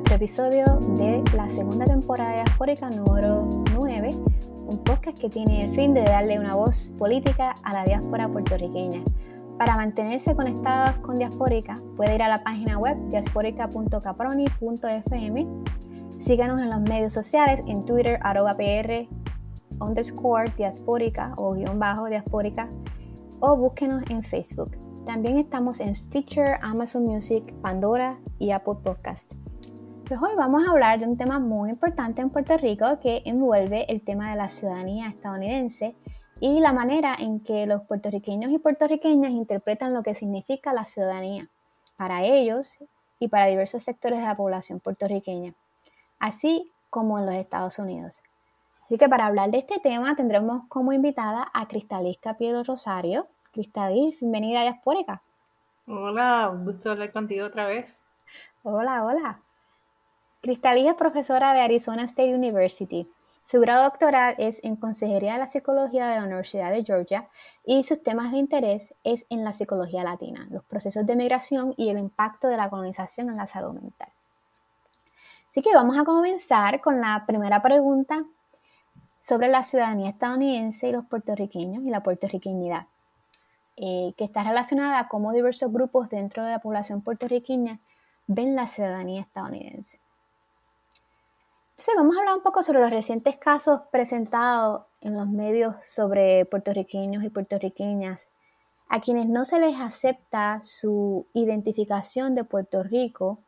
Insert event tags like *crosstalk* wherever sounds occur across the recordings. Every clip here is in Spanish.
Nuestro episodio de la segunda temporada de Diaspórica número 9, un podcast que tiene el fin de darle una voz política a la diáspora puertorriqueña. Para mantenerse conectados con Diaspórica, puede ir a la página web diasporica.caproni.fm. Síganos en los medios sociales, en Twitter, arroba pr, underscore diaspórica o guion bajo diaspórica, o búsquenos en Facebook. También estamos en Stitcher, Amazon Music, Pandora y Apple Podcast. Pues hoy vamos a hablar de un tema muy importante en Puerto Rico que envuelve el tema de la ciudadanía estadounidense y la manera en que los puertorriqueños y puertorriqueñas interpretan lo que significa la ciudadanía para ellos y para diversos sectores de la población puertorriqueña, así como en los Estados Unidos. Así que para hablar de este tema tendremos como invitada a Cristalisca Piero Rosario, Cristadis, bienvenida a Diaspórica. Hola, un gusto hablar contigo otra vez. Hola, hola. Cristadis es profesora de Arizona State University. Su grado doctoral es en Consejería de la Psicología de la Universidad de Georgia y sus temas de interés es en la psicología latina, los procesos de migración y el impacto de la colonización en la salud mental. Así que vamos a comenzar con la primera pregunta sobre la ciudadanía estadounidense y los puertorriqueños y la puertorriqueñidad. Eh, que está relacionada a cómo diversos grupos dentro de la población puertorriqueña ven la ciudadanía estadounidense. Entonces vamos a hablar un poco sobre los recientes casos presentados en los medios sobre puertorriqueños y puertorriqueñas a quienes no se les acepta su identificación de Puerto Rico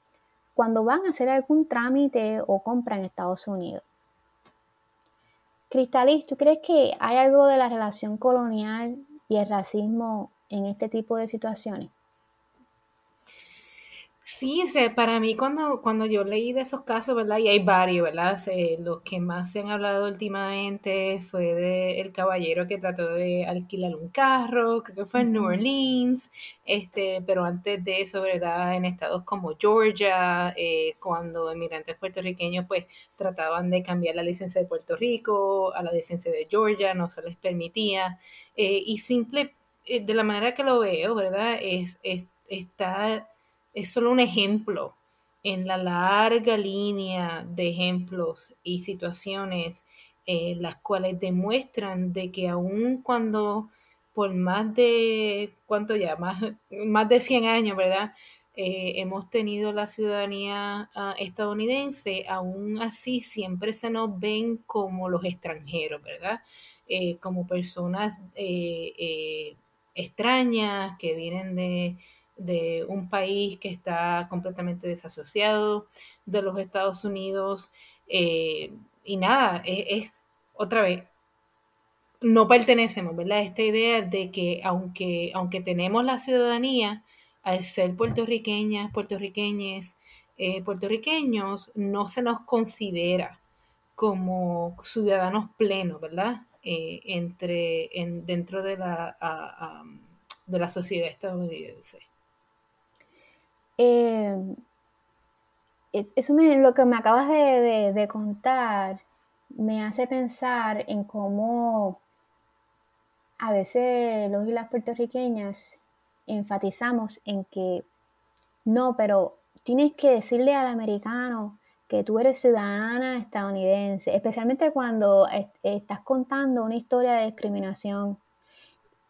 cuando van a hacer algún trámite o compra en Estados Unidos. Cristalis, ¿tú crees que hay algo de la relación colonial y el racismo en este tipo de situaciones? Sí, o para mí cuando, cuando yo leí de esos casos, ¿verdad? Y hay varios, ¿verdad? los que más se han hablado últimamente fue de el caballero que trató de alquilar un carro, creo que fue en New Orleans, este, pero antes de eso, ¿verdad? En estados como Georgia, eh, cuando inmigrantes puertorriqueños pues trataban de cambiar la licencia de Puerto Rico a la licencia de Georgia, no se les permitía. Eh, y simple, eh, de la manera que lo veo, ¿verdad? Es, es, está es solo un ejemplo en la larga línea de ejemplos y situaciones eh, las cuales demuestran de que aun cuando por más de, ¿cuánto ya? Más, más de 100 años, ¿verdad? Eh, hemos tenido la ciudadanía ah, estadounidense, aún así siempre se nos ven como los extranjeros, ¿verdad? Eh, como personas extrañas que vienen de de un país que está completamente desasociado de los Estados Unidos. Eh, y nada, es, otra vez, no pertenecemos, ¿verdad? Esta idea de que aunque, aunque tenemos la ciudadanía, al ser puertorriqueñas, puertorriqueñes, eh, puertorriqueños, no se nos considera como ciudadanos plenos, ¿verdad? Eh, entre, en, dentro de la, de la sociedad estadounidense. Eh, eso me, lo que me acabas de, contar me hace pensar en cómo a veces los y las puertorriqueñas enfatizamos en que no, pero tienes que decirle al americano que tú eres ciudadana estadounidense, especialmente cuando estás contando una historia de discriminación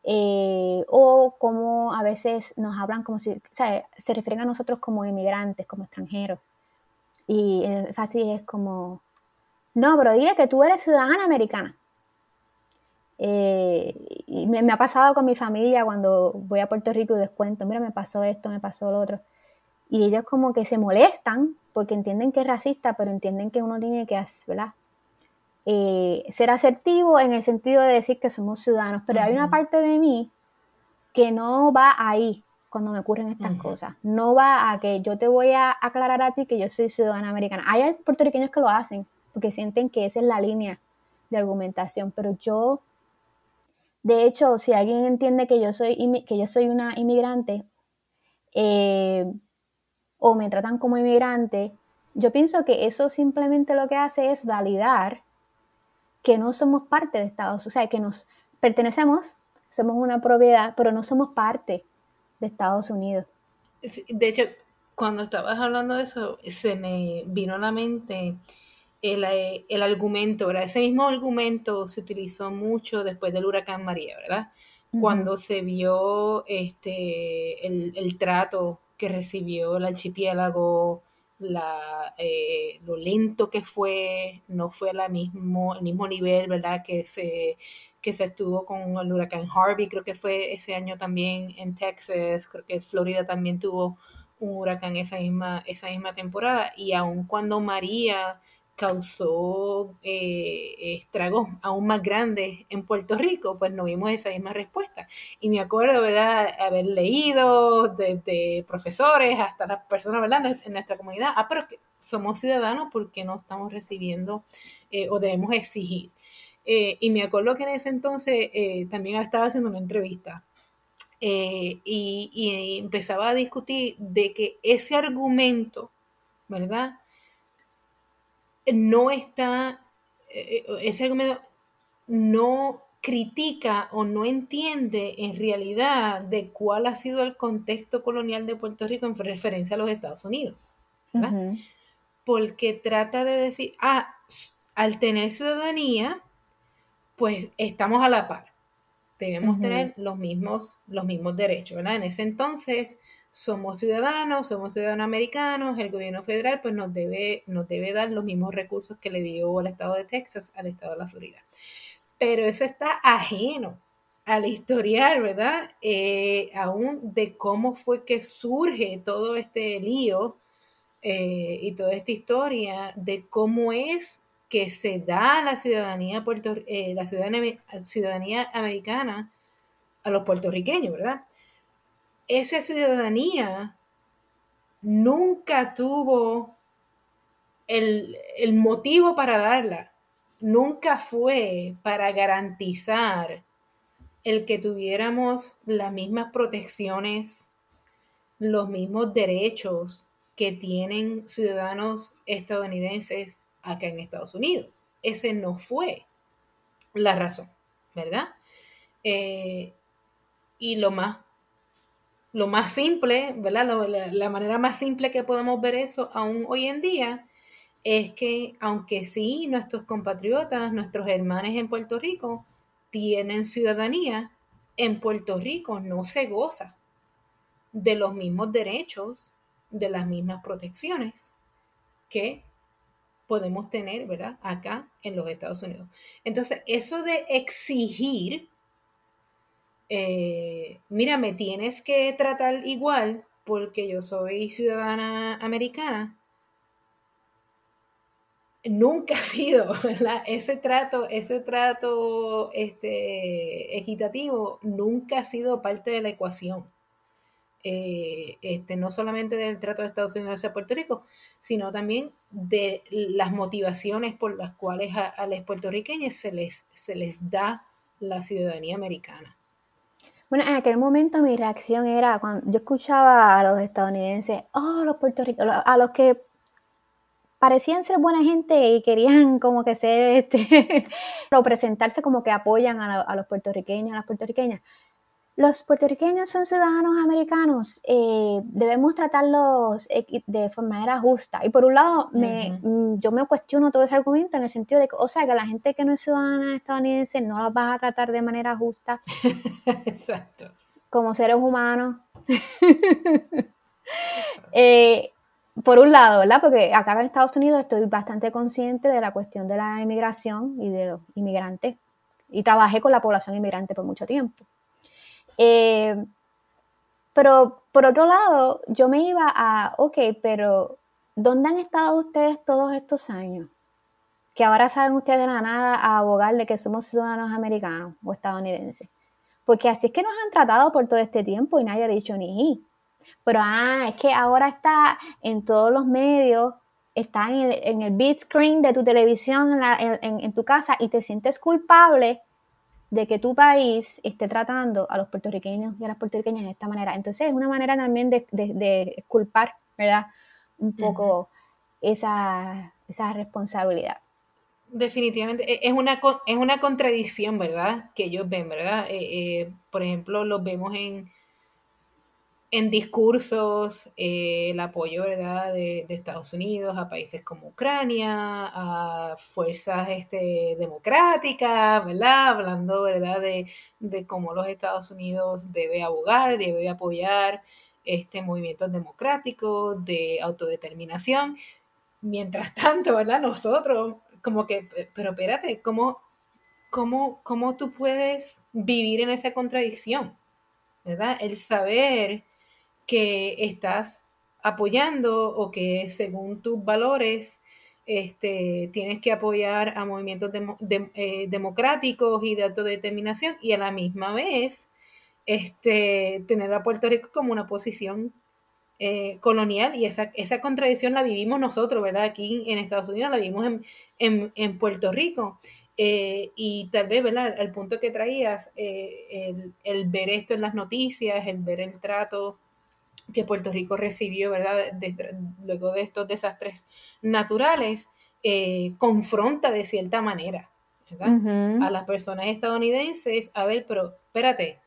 eh, o como a veces nos hablan como si, se refieren a nosotros como inmigrantes, como extranjeros. Y fácil es como, no, pero dile que tú eres ciudadana americana. Eh, y me, ha pasado con mi familia cuando voy a Puerto Rico y les cuento, mira, me pasó esto, me pasó lo otro. Y ellos como que se molestan porque entienden que es racista, pero entienden que uno tiene que, ¿verdad? Eh, ser asertivo en el sentido de decir que somos ciudadanos, pero hay una parte de mí que no va ahí. cuando me ocurren estas cosas. No va a que yo te voy a aclarar a ti que yo soy ciudadana americana. Hay puertorriqueños que lo hacen porque sienten que esa es la línea de argumentación, pero yo, de hecho, si alguien entiende que yo soy, que yo soy una inmigrante eh, o me tratan como inmigrante, yo pienso que eso simplemente lo que hace es validar que no somos parte de Estados Unidos, o sea, que nos pertenecemos, somos una propiedad, pero no somos parte de Estados Unidos. De hecho, cuando estabas hablando de eso, se me vino a la mente el, eh, argumento, ¿verdad? Ese mismo argumento se utilizó mucho después del huracán María, ¿verdad? Cuando se vio este, el, trato que recibió el archipiélago, la, eh, lo lento que fue, no fue la mismo, el mismo nivel, ¿verdad? Que se que se estuvo con el huracán Harvey, creo que fue ese año también en Texas, creo que Florida también tuvo un huracán esa misma, esa misma temporada, y aun cuando María causó eh, estragos aún más grandes en Puerto Rico, pues no vimos esa misma respuesta. Y me acuerdo, ¿verdad?, haber leído desde profesores hasta las personas, ¿verdad?, en nuestra comunidad, ah, pero que somos ciudadanos porque no estamos recibiendo eh, o debemos exigir. Eh, y me acuerdo que en ese entonces eh, también estaba haciendo una entrevista eh, y, empezaba a discutir de que ese argumento, ¿verdad? No está, ese argumento no critica o no entiende en realidad de cuál ha sido el contexto colonial de Puerto Rico en referencia a los Estados Unidos. ¿verdad? Porque trata de decir, ah, al tener ciudadanía, pues estamos a la par. Debemos tener los mismos, los mismos derechos, ¿verdad? En ese entonces somos ciudadanos, somos ciudadanos americanos, el gobierno federal pues nos debe, nos debe dar los mismos recursos que le dio el estado de Texas al estado de la Florida. Pero eso está ajeno al historial, ¿verdad? Eh, aún de cómo fue que surge todo este lío eh, y toda esta historia de cómo es que se da la ciudadanía, eh, la ciudadanía, americana a los puertorriqueños, ¿verdad? Esa ciudadanía nunca tuvo el, el, motivo para darla, nunca fue para garantizar el que tuviéramos las mismas protecciones, los mismos derechos que tienen ciudadanos estadounidenses acá en Estados Unidos. Ese no fue la razón, ¿verdad? Eh, y lo más, lo más simple, ¿verdad? la, manera más simple que podemos ver eso aún hoy en día es que aunque sí nuestros compatriotas, nuestros hermanos en Puerto Rico tienen ciudadanía, en Puerto Rico no se goza de los mismos derechos, de las mismas protecciones que podemos tener, ¿verdad? Acá en los Estados Unidos. Entonces, eso de exigir, eh, mira, me tienes que tratar igual porque yo soy ciudadana americana, nunca *laughs* ha sido, ¿verdad? Ese trato, ese trato este, equitativo nunca ha sido parte de la ecuación. Eh, este, no solamente del trato de Estados Unidos hacia Puerto Rico, sino también de las motivaciones por las cuales a, los puertorriqueños se les, se les da la ciudadanía americana. Bueno, en aquel momento mi reacción era cuando yo escuchaba a los estadounidenses, oh, los puertorriqueños, a los que parecían ser buena gente y querían como que ser, este, *laughs* o presentarse como que apoyan a, a los puertorriqueños, a las puertorriqueñas los puertorriqueños son ciudadanos americanos, eh, debemos tratarlos de manera justa. Y por un lado, me, mm, yo me cuestiono todo ese argumento en el sentido de que, o sea, que la gente que no es ciudadana estadounidense no la vas a tratar de manera justa. *laughs* Exacto. Como seres humanos. *laughs* Eh, por un lado, ¿verdad? Porque acá en Estados Unidos estoy bastante consciente de la cuestión de la inmigración y de los inmigrantes. Y trabajé con la población inmigrante por mucho tiempo. Eh, pero por otro lado, yo me iba a, ok, pero ¿dónde han estado ustedes todos estos años? Que ahora saben ustedes de la nada a abogarle que somos ciudadanos americanos o estadounidenses. porque así es que nos han tratado por todo este tiempo y nadie ha dicho ni. Pero, ah, es que ahora está en todos los medios, está en el, en el big screen de tu televisión en, tu casa y te sientes culpable de que tu país esté tratando a los puertorriqueños y a las puertorriqueñas de esta manera. Entonces es una manera también de, culpar, ¿verdad? Un poco esa, esa responsabilidad. Definitivamente, e, es una, es una contradicción, ¿verdad? Que ellos ven, ¿verdad? Eh, eh, por ejemplo, los vemos en, en discursos, eh, el apoyo, ¿verdad? De, Estados Unidos a países como Ucrania, a fuerzas este, democráticas, ¿verdad? Hablando, ¿verdad? De, de cómo los Estados Unidos debe abogar, debe apoyar este, movimientos democráticos de autodeterminación. Mientras *laughs* tanto, ¿verdad? Nosotros como que, pero espérate, ¿cómo, cómo, cómo tú puedes vivir en esa contradicción? ¿Verdad? El saber que estás apoyando o que según tus valores este, tienes que apoyar a movimientos eh, democráticos y de autodeterminación y a la misma vez este, tener a Puerto Rico como una posición eh, colonial y esa, esa contradicción la vivimos nosotros, ¿verdad? Aquí en Estados Unidos la vivimos en, en, Puerto Rico. Eh, y tal vez, ¿verdad? El punto que traías, eh, el, ver esto en las noticias, el ver el trato que Puerto Rico recibió, ¿verdad? luego de estos desastres naturales, eh, confronta de cierta manera, ¿verdad? A las personas estadounidenses, a ver, pero espérate,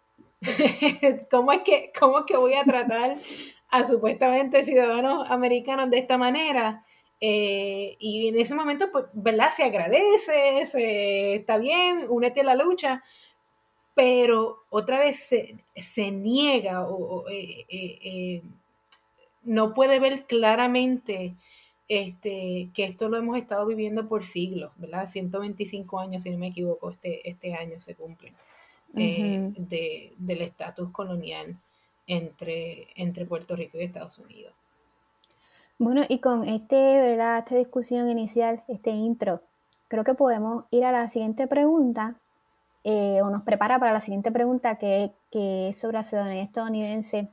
*laughs* ¿cómo es que, cómo es que voy a tratar a supuestamente ciudadanos americanos de esta manera? Eh, y en ese momento, pues, ¿verdad? Se agradece, se, está bien, únete a la lucha, pero otra vez se, niega o, eh, eh, no puede ver claramente este, que esto lo hemos estado viviendo por siglos, ¿verdad? 125 años, si no me equivoco, este, este año se cumplen, del estatus colonial entre, entre Puerto Rico y Estados Unidos. Bueno, y con este, ¿verdad? esta discusión inicial, este intro, creo que podemos ir a la siguiente pregunta, eh, o nos prepara para la siguiente pregunta que, es sobre la ciudadanía estadounidense.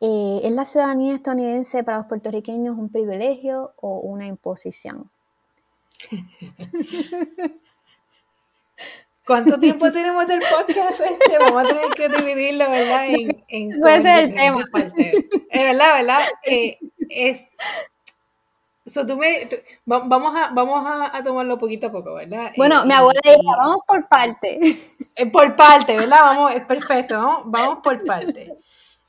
Eh, ¿Es la ciudadanía estadounidense para los puertorriqueños un privilegio o una imposición? *laughs* ¿Cuánto tiempo tenemos del podcast este? Vamos a tener que dividirlo, ¿verdad? *laughs* En, en Puede ser el tema. Es verdad, ¿verdad? Eh, es... vamos a, vamos a, tomarlo poquito a poco, ¿verdad? Bueno, mi abuela dice, vamos por parte. Eh, por parte, ¿verdad? Vamos, es perfecto, vamos, por parte.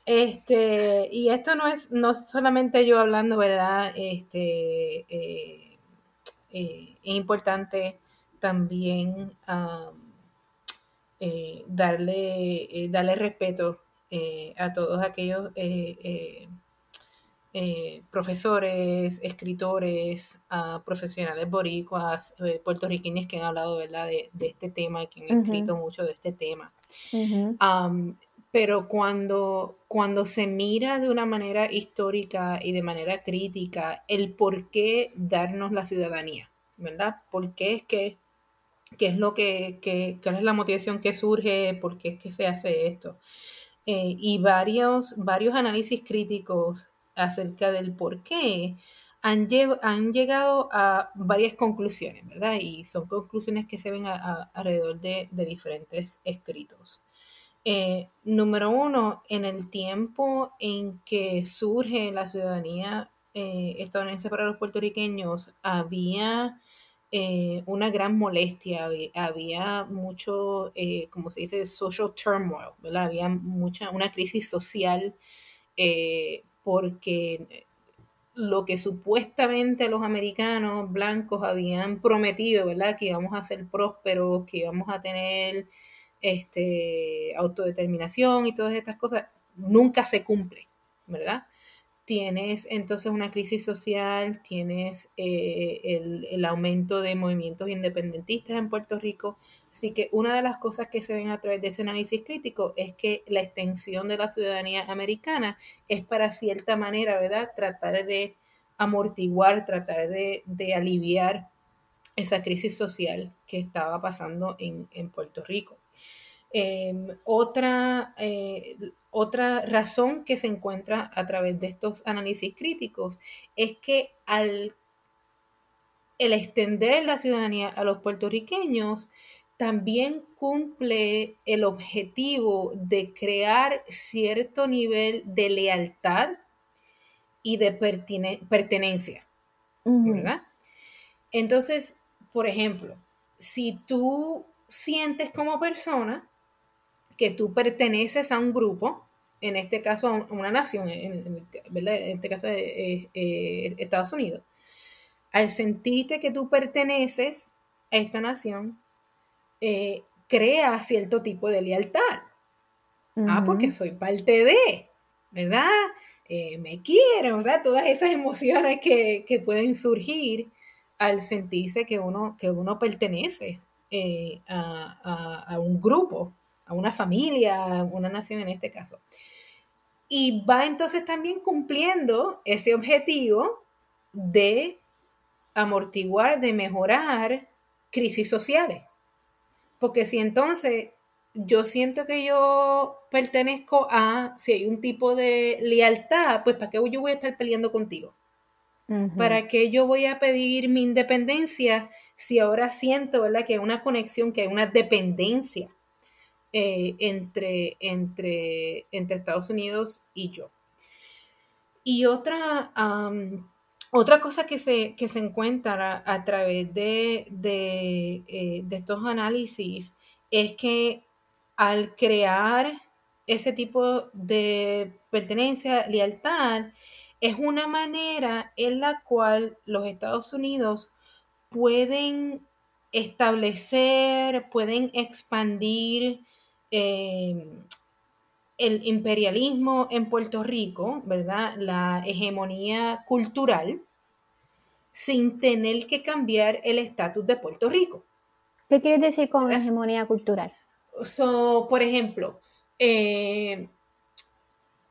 Este, y esto no es no solamente yo hablando, ¿verdad? Este, eh, es importante también eh, darle, eh, darle respeto eh, a todos aquellos profesores, escritores, a profesionales boricuas, puertorriqueños que han hablado ¿verdad? De, este tema y que han escrito mucho de este tema. pero cuando, cuando se mira de una manera histórica y de manera crítica el por qué darnos la ciudadanía, ¿verdad? ¿Por qué es que qué es lo que, que, cuál es la motivación que surge, por qué es que se hace esto. Eh, y varios, varios análisis críticos acerca del por qué han, han, llegado a varias conclusiones, ¿verdad? Y son conclusiones que se ven alrededor de, diferentes escritos. Eh, número uno, en el tiempo en que surge la ciudadanía eh, estadounidense para los puertorriqueños, había eh, una gran molestia, había, mucho, como se dice, social turmoil, ¿verdad? Había mucha, una crisis social porque lo que supuestamente los americanos blancos habían prometido, ¿verdad? Que íbamos a ser prósperos, que íbamos a tener este, autodeterminación y todas estas cosas, nunca se cumple, ¿verdad? tienes entonces una crisis social, tienes eh, el, aumento de movimientos independentistas en Puerto Rico. Así que una de las cosas que se ven a través de ese análisis crítico es que la extensión de la ciudadanía americana es para cierta manera, ¿verdad? Tratar de amortiguar, tratar de, aliviar esa crisis social que estaba pasando en, Puerto Rico. Em, otra, eh, otra razón que se encuentra a través de estos análisis críticos es que al el extender la ciudadanía a los puertorriqueños también cumple el objetivo de crear cierto nivel de lealtad y de pertenencia, ¿verdad? Entonces, por ejemplo, si tú sientes como persona que tú perteneces a un grupo, en este caso a una nación, en, este caso de eh, Estados Unidos, al sentirte que tú perteneces a esta nación, eh, crea cierto tipo de lealtad. Ah, porque soy parte de, ¿verdad? Eh, me quiero, o sea, todas esas emociones que, pueden surgir al sentirse que uno, que uno pertenece eh, a, un grupo, a una familia, a una nación en este caso. Y va entonces también cumpliendo ese objetivo de amortiguar, de mejorar crisis sociales. Porque si entonces yo siento que yo pertenezco a, si hay un tipo de lealtad, pues ¿para qué yo voy a estar peleando contigo? ¿Para qué yo voy a pedir mi independencia si ahora siento ¿verdad? que hay una conexión, que hay una dependencia eh, entre, entre, entre Estados Unidos y yo? Y otra, otra cosa que se, se encuentra a, través de, eh, de, estos análisis es que al crear ese tipo de pertenencia, lealtad, es una manera en la cual los Estados Unidos pueden establecer, pueden expandir eh, el imperialismo en Puerto Rico, ¿verdad? La hegemonía cultural, sin tener que cambiar el estatus de Puerto Rico. ¿Qué quieres decir con hegemonía cultural? So, por ejemplo, eh,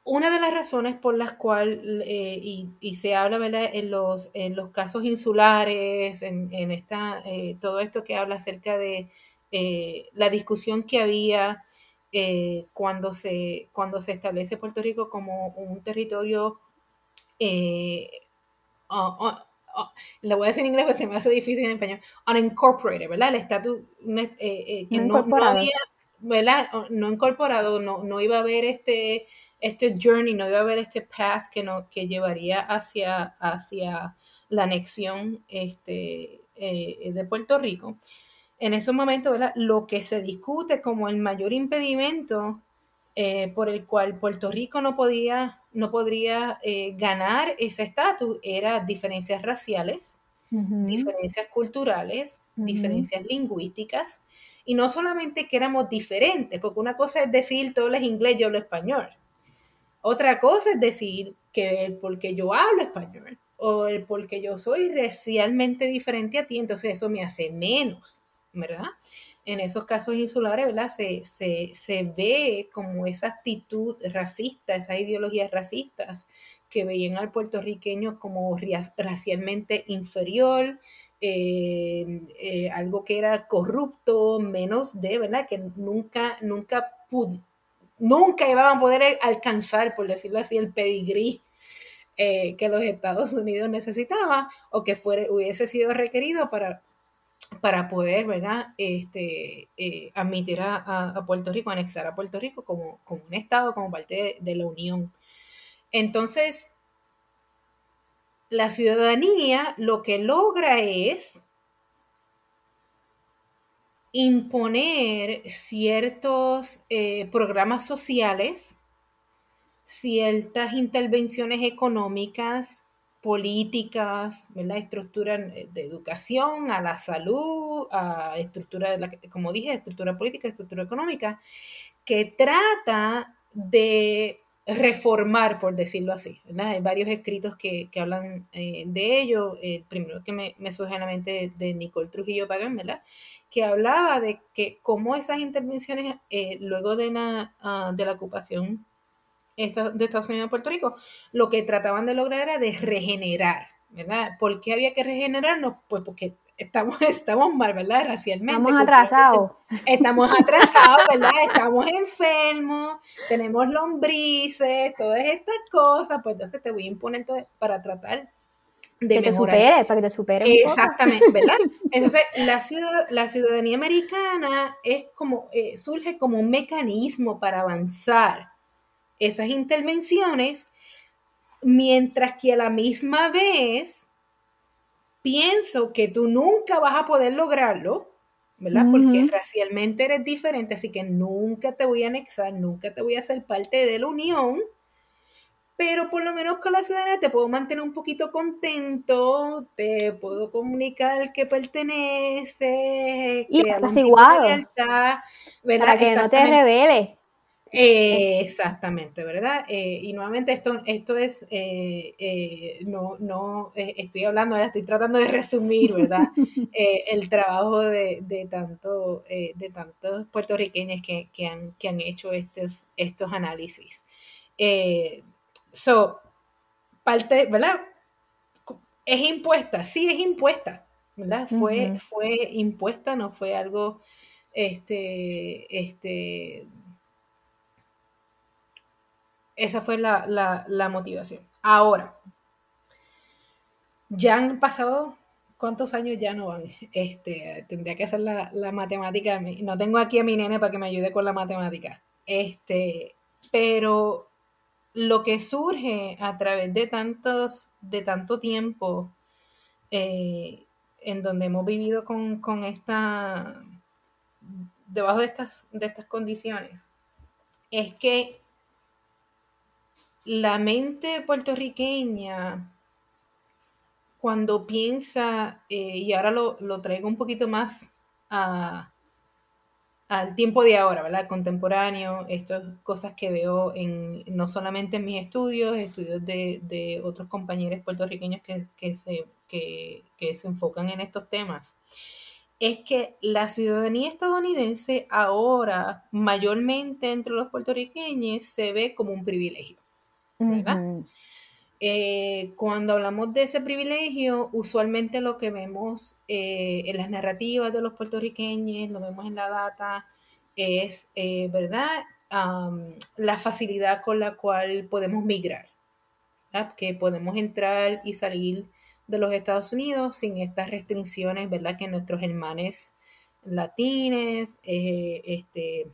una de las razones por las cuales, eh, y, se habla ¿verdad? En, los, en los casos insulares, en, esta, eh, todo esto que habla acerca de la discusión que había eh, cuando, se, cuando se establece Puerto Rico como un territorio, eh, le voy a decir en inglés porque se me hace difícil en español, unincorporated, ¿verdad? El estatus eh, que no, no, había, ¿verdad? No incorporado, no, no iba a haber este, este journey, no iba a haber este path que, no, que llevaría hacia, hacia la anexión este, de Puerto Rico en esos momentos, ¿verdad? Lo que se discute como el mayor impedimento eh, por el cual Puerto Rico no podía, no podría eh, ganar ese estatus era diferencias raciales, diferencias culturales, diferencias lingüísticas, y no solamente que éramos diferentes, porque una cosa es decir tú hablas inglés, yo hablo español. Otra cosa es decir que porque yo hablo español o el porque yo soy racialmente diferente a ti, entonces eso me hace menos. En esos casos insulares. Se, ve como esa actitud racista, esas ideologías racistas que veían al puertorriqueño como racialmente inferior, eh, eh, algo que era corrupto, menos de. Que nunca, nunca nunca iban a poder alcanzar, por decirlo así, el pedigrí eh, que los Estados Unidos necesitaban o que hubiese sido requerido para para poder, ¿verdad?, este, eh, admitir a, Puerto Rico, anexar a Puerto Rico como, como un Estado, como parte de, la Unión. Entonces, la ciudadanía lo que logra es imponer ciertos eh, programas sociales, ciertas intervenciones económicas, políticas, ¿verdad? Estructura de educación, a la salud, a estructura, de la, como dije, estructura política, estructura económica, que trata de reformar, por decirlo así. Hay varios escritos que, hablan eh, de ello. El primero que me, me surge a la mente de, Nicole Trujillo Pagán, ¿verdad? que hablaba de que cómo esas intervenciones eh, luego de la, ah, de la ocupación de Estados Unidos a Puerto Rico, lo que trataban de lograr era de regenerar, ¿verdad? ¿Por qué había que regenerarnos? Pues porque estamos, *laughs* estamos mal, ¿verdad? Racialmente. Estamos atrasados. *laughs* Estamos atrasados, ¿verdad? Estamos enfermos, tenemos lombrices, todas estas cosas, pues entonces te voy a imponer todo para tratar de que te mejorar. supere, para que te supere. un poco. Exactamente, ¿verdad? *laughs* Entonces, la, ciudad, la ciudadanía americana es como, eh, surge como un mecanismo para avanzar esas intervenciones, mientras que a la misma vez pienso que tú nunca vas a poder lograrlo, ¿verdad? Porque racialmente eres diferente, así que nunca te voy a anexar, nunca te voy a hacer parte de la unión, pero por lo menos con la ciudadanía te puedo mantener un poquito contento, te puedo comunicar que pertenece, Y crear un tipo de apaciguado. lealtad, ¿verdad? Para que no te Exactamente. Eh, exactamente, ¿verdad? Eh, y nuevamente esto, esto es, eh, no, no estoy hablando, estoy tratando de resumir, ¿verdad? *laughs* El trabajo de, de tanto, de tantos puertorriqueños que, que han, que han hecho estos, estos análisis. So, parte, ¿verdad? Es impuesta, sí es impuesta, ¿verdad? Fue, fue impuesta, no fue algo, este, este, esa fue la, la, motivación. Ahora, ya han pasado, ¿cuántos años ya no van? Este, tendría que hacer la, la matemática. No tengo aquí a mi nene para que me ayude con la matemática. Este, pero lo que surge a través de tantos, de tanto tiempo, eh, en donde hemos vivido con, con esta, debajo de estas, de estas condiciones, es que la mente puertorriqueña, cuando piensa, eh, y ahora lo, traigo un poquito más al tiempo de ahora, ¿verdad? Contemporáneo, estas cosas que veo en, no solamente en mis estudios, estudios de, otros compañeros puertorriqueños que se enfocan en estos temas es que la ciudadanía estadounidense ahora, mayormente entre los puertorriqueños, se ve como un privilegio. ¿Verdad? Eh, cuando hablamos de ese privilegio, usualmente lo que vemos eh, en las narrativas de los puertorriqueños, lo vemos en la data, es, eh, ¿verdad? Um, la facilidad con la cual podemos migrar, ¿verdad? que podemos entrar y salir de los Estados Unidos sin estas restricciones, ¿verdad? Que nuestros hermanos latines, este,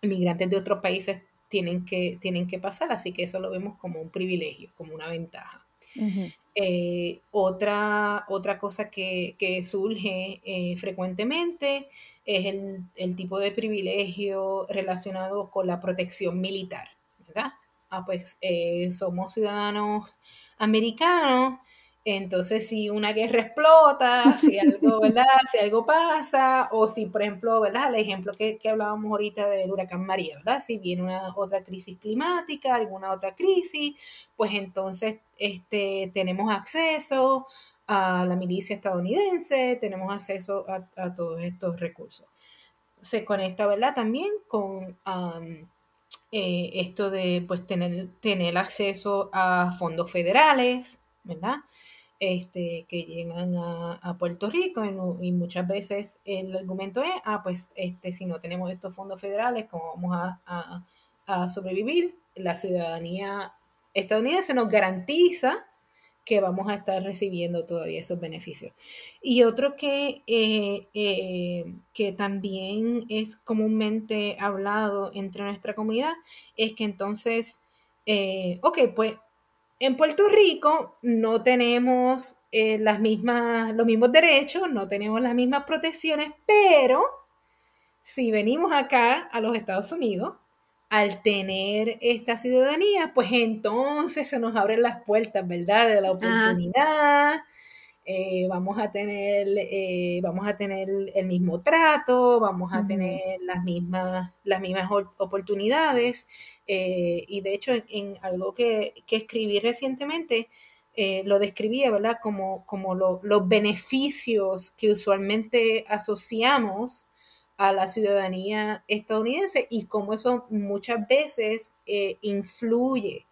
inmigrantes de otros países tienen que, tienen que pasar, así que eso lo vemos como un privilegio, como una ventaja. Uh -huh. eh, otra, otra cosa que, que surge eh, frecuentemente es el, el, tipo de privilegio relacionado con la protección militar, ¿verdad? Ah, pues eh, somos ciudadanos americanos, entonces si una guerra explota, si algo, ¿verdad? Si algo pasa, o si, por ejemplo, ¿verdad? El ejemplo que, que hablábamos ahorita del huracán María, ¿verdad? Si viene una otra crisis climática, alguna otra crisis, pues entonces este, tenemos acceso a la milicia estadounidense, tenemos acceso a, a todos estos recursos. Se conecta, ¿verdad? También con eh, esto de pues tener, tener acceso a fondos federales, ¿verdad? Este, que llegan a, a Puerto Rico y, muchas veces el argumento es, ah, pues este, si no tenemos estos fondos federales, ¿cómo vamos a, a, a sobrevivir? La ciudadanía estadounidense nos garantiza que vamos a estar recibiendo todavía esos beneficios. Y otro que, eh, eh, que también es comúnmente hablado entre nuestra comunidad es que entonces, eh, ok, pues en Puerto Rico no tenemos eh, las mismas, los mismos derechos, no tenemos las mismas protecciones, pero si venimos acá a los Estados Unidos, al tener esta ciudadanía, pues entonces se nos abren las puertas, ¿verdad? De la oportunidad. Eh, vamos a tener, eh, vamos a tener el mismo trato, vamos a uh -huh. tener las mismas, las mismas oportunidades. Eh, y de hecho, en, en algo que, que, escribí recientemente, eh, lo describía, ¿verdad? Como, como lo, los beneficios que usualmente asociamos a la ciudadanía estadounidense y cómo eso muchas veces eh, influye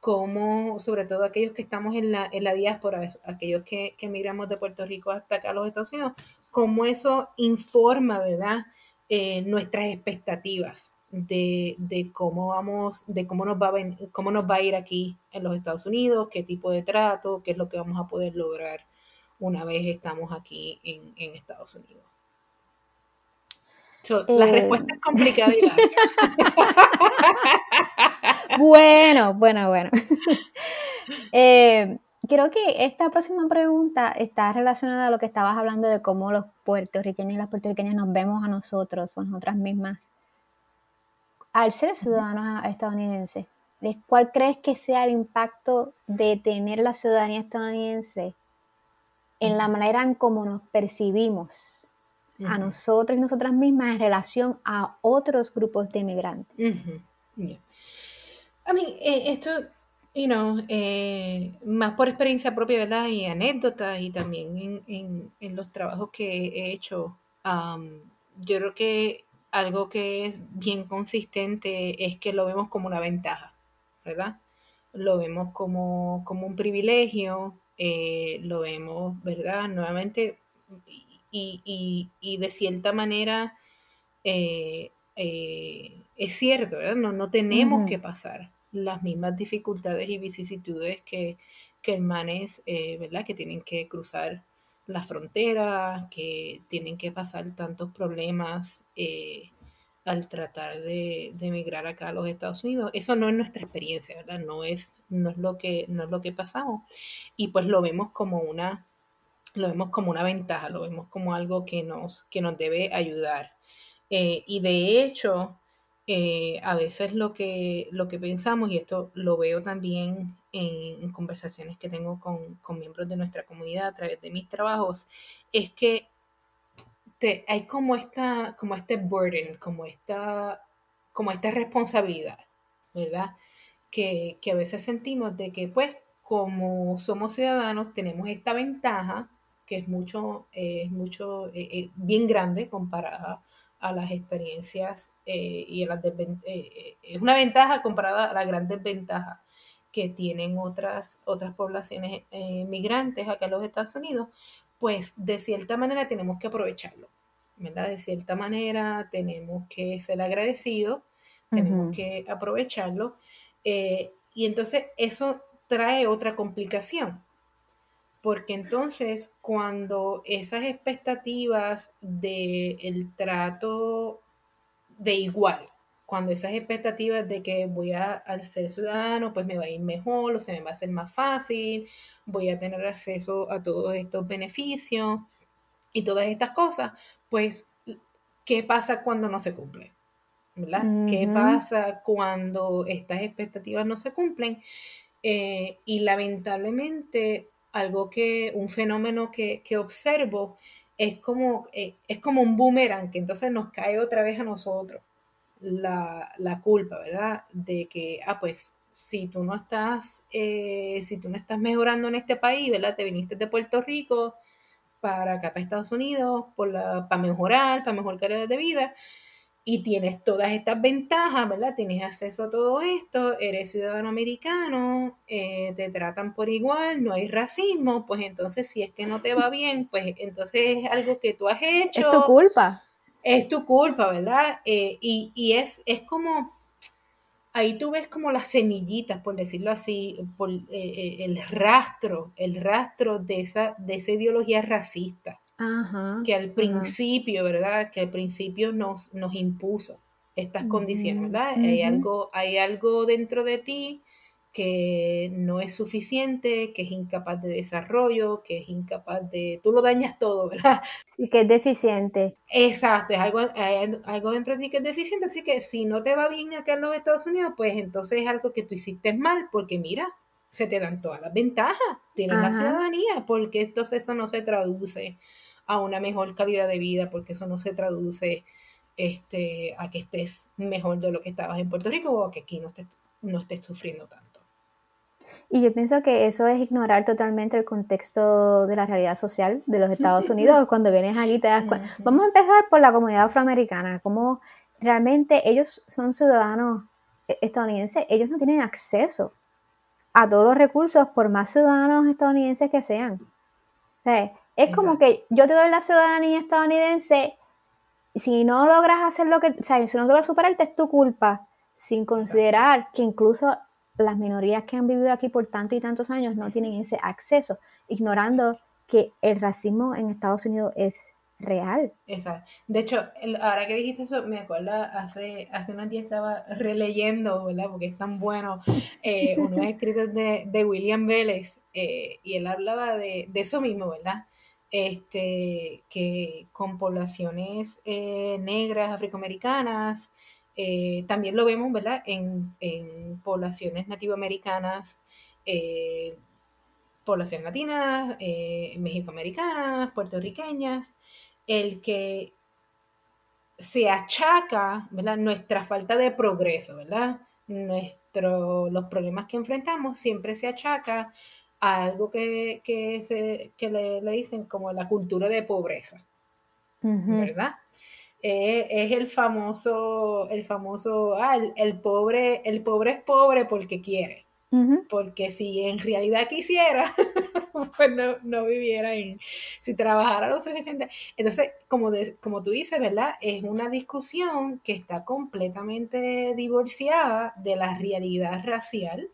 cómo, sobre todo aquellos que estamos en la, en la diáspora, aquellos que, que emigramos de Puerto Rico hasta acá a los Estados Unidos, cómo eso informa, ¿verdad?, eh, nuestras expectativas de, de, cómo vamos, de cómo nos, va a cómo nos va a ir aquí en los Estados Unidos, qué tipo de trato, qué es lo que vamos a poder lograr una vez estamos aquí en, en Estados Unidos. La eh, respuesta es complicada y *laughs* bueno, bueno, bueno. *laughs* Eh, creo que esta próxima pregunta está relacionada a lo que estabas hablando de cómo los puertorriqueños y las puertorriqueñas nos vemos a nosotros o nosotras mismas. Al ser ciudadanos estadounidenses. ¿Cuál crees que sea el impacto de tener la ciudadanía estadounidense en la manera en cómo nos percibimos a nosotros y nosotras mismas en relación a otros grupos de inmigrantes? A mí, eh, esto, you know, eh, más por experiencia propia, ¿verdad? Y anécdota y también en, los trabajos que he hecho, yo creo que algo que es bien consistente es que lo vemos como una ventaja, ¿verdad? Lo vemos como, un privilegio, eh, lo vemos, ¿verdad? Nuevamente, y, de cierta manera es cierto, ¿verdad? No, no tenemos que pasar las mismas dificultades y vicisitudes que, que hermanes, eh, ¿verdad? Que tienen que cruzar la frontera, que tienen que pasar tantos problemas eh, al tratar de, emigrar acá a los Estados Unidos. Eso no es nuestra experiencia, ¿verdad? No es, no es, lo, que, no es lo que pasamos. Y pues lo vemos como una, lo vemos como una ventaja, lo vemos como algo que nos, que nos debe ayudar. Eh, y de hecho, eh, a veces lo que, lo que pensamos, y esto lo veo también en, conversaciones que tengo con, miembros de nuestra comunidad a través de mis trabajos, es que hay como, esta, como este burden, como esta, como esta responsabilidad, ¿verdad? Que, a veces sentimos de que pues como somos ciudadanos tenemos esta ventaja que es mucho, es mucho, eh, eh, bien grande comparada a las experiencias eh, y a las eh, eh, es una ventaja comparada a la gran desventaja que tienen otras, otras poblaciones migrantes acá en los Estados Unidos, pues de cierta manera tenemos que aprovecharlo, ¿verdad? De cierta manera tenemos que ser agradecidos, tenemos que aprovecharlo, y entonces eso trae otra complicación, porque entonces cuando esas expectativas del trato de igual, cuando esas expectativas de que voy a al ser ciudadano, pues me va a ir mejor o se me va a hacer más fácil, voy a tener acceso a todos estos beneficios y todas estas cosas, pues, ¿qué pasa cuando no se cumple? ¿Verdad? ¿Qué pasa cuando estas expectativas no se cumplen? Eh, y lamentablemente algo que, un fenómeno que, observo es como, eh, es como un boomerang, que entonces nos cae otra vez a nosotros la, culpa, ¿verdad? De que, ah, pues, si tú no estás, eh, si tú no estás mejorando en este país, ¿verdad? Te viniste de Puerto Rico para acá, para Estados Unidos, por la, para mejorar, para mejor calidad de vida, y tienes todas estas ventajas, ¿verdad? Tienes acceso a todo esto, eres ciudadano americano, eh, te tratan por igual, no hay racismo, pues entonces si es que no te va *laughs* bien, pues entonces es algo que tú has hecho. Es tu culpa. Es tu culpa, ¿verdad? Eh, y, es, es como, ahí tú ves como las semillitas, por decirlo así, por, eh, el rastro, el rastro de esa, de esa ideología racista que al principio, ¿verdad? Que al principio nos, nos impuso estas condiciones, ¿verdad? hay, algo, hay algo dentro de ti que no es suficiente, que es incapaz de desarrollo, que es incapaz de... Tú lo dañas todo, *laughs* ¿verdad? Sí, que es deficiente. Exacto, es algo, hay algo dentro de ti que es deficiente, así que si no te va bien acá en los Estados Unidos, pues entonces es algo que tú hiciste mal, porque mira, se te dan todas las ventajas, tienes la ciudadanía, porque entonces eso no se traduce a una mejor calidad de vida, porque eso no se traduce este, a que estés mejor de lo que estabas en Puerto Rico o a que aquí no estés, no estés sufriendo tanto. Y yo pienso que eso es ignorar totalmente el contexto de la realidad social de los Estados *laughs* Unidos. Cuando vienes allí te das cuenta. Vamos a empezar por la comunidad afroamericana. Cómo realmente ellos son ciudadanos estadounidenses, ellos no tienen acceso a todos los recursos, por más ciudadanos estadounidenses que sean. Es como que yo te doy la ciudadanía estadounidense, si no logras hacer lo que, o sea, si no logras superarte es tu culpa, sin considerar que incluso las minorías que han vivido aquí por tantos y tantos años no tienen ese acceso, ignorando que el racismo en Estados Unidos es real. Exacto. De hecho, ahora que dijiste eso, me acuerdo, hace, hace unos días estaba releyendo, ¿verdad? Porque es tan bueno, eh, unos *laughs* escritos de, de William Vélez, eh, y él hablaba de, de, eso mismo, ¿verdad? Este, que con poblaciones eh, negras, afroamericanas, eh, también lo vemos, ¿verdad? En, poblaciones nativoamericanas, poblaciones latinas, mexicoamericanas, puertorriqueñas, el que se achaca, ¿verdad? Nuestra falta de progreso, ¿verdad? Nuestro, los problemas que enfrentamos siempre se achaca a algo que, se, le, dicen como la cultura de pobreza, ¿verdad? Eh, es el famoso, el famoso, ah, el, pobre, el pobre es pobre porque quiere. Porque si en realidad quisiera, *laughs* pues no, viviera en, si trabajara lo suficiente. Entonces, como, como tú dices, ¿verdad? Es una discusión que está completamente divorciada de la realidad racial,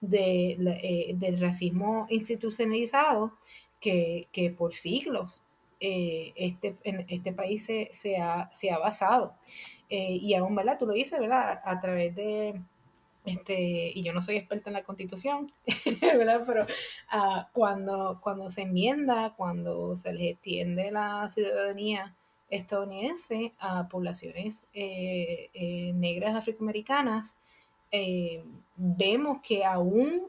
de, eh, del racismo institucionalizado que, por siglos eh, este, en este país se, ha, se ha, basado. Eh, y aún, ¿verdad? Tú lo dices, ¿verdad? A través de este, y yo no soy experta en la constitución, *laughs* ¿verdad? Pero uh, cuando, cuando se enmienda, cuando se les extiende la ciudadanía estadounidense a poblaciones eh, eh, negras afroamericanas, eh, vemos que aún,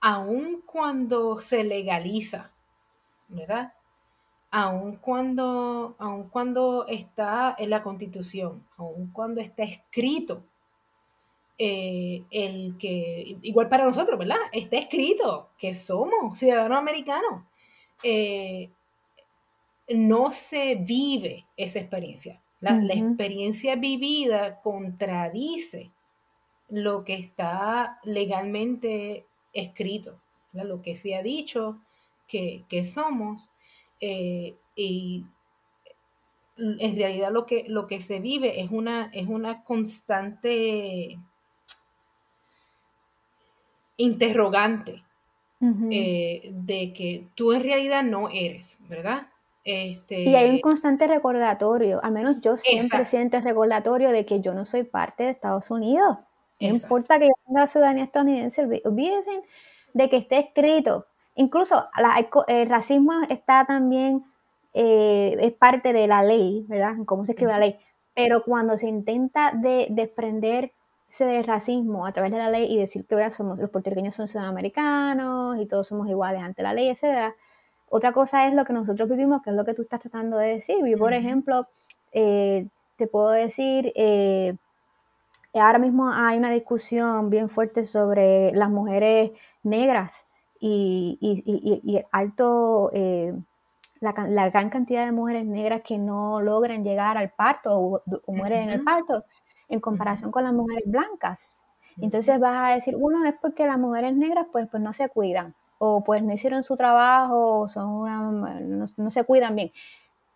aún cuando se legaliza, ¿verdad? Aún cuando, aun cuando está en la constitución, aún cuando está escrito eh, el que, igual para nosotros, ¿verdad? Está escrito que somos ciudadanos americanos. Eh, no se vive esa experiencia. La, experiencia vivida contradice lo que está legalmente escrito, lo que se ha dicho que, somos. Eh, y en realidad lo que, lo que se vive es una, es una constante interrogante eh, de que tú en realidad no eres, ¿verdad? Este... Y hay un constante recordatorio, al menos yo siempre siento el recordatorio de que yo no soy parte de Estados Unidos. No importa que yo tenga ciudadanía estadounidense, olvídense de que esté escrito. Incluso el racismo está también, eh, es parte de la ley, ¿verdad? Cómo se escribe la ley. Pero cuando se intenta de, desprender ese racismo a través de la ley y decir que somos los puertorriqueños son ciudadanos americanos y todos somos iguales ante la ley, etcétera. Otra cosa es lo que nosotros vivimos, que es lo que tú estás tratando de decir. Yo, por ejemplo, eh, te puedo decir, eh, ahora mismo hay una discusión bien fuerte sobre las mujeres negras y, y, alto, eh, la, gran cantidad de mujeres negras que no logran llegar al parto o, mueren en el parto en comparación con las mujeres blancas. Entonces vas a decir, uno es porque las mujeres negras pues, pues no se cuidan, o pues no hicieron su trabajo, o son no, se cuidan bien.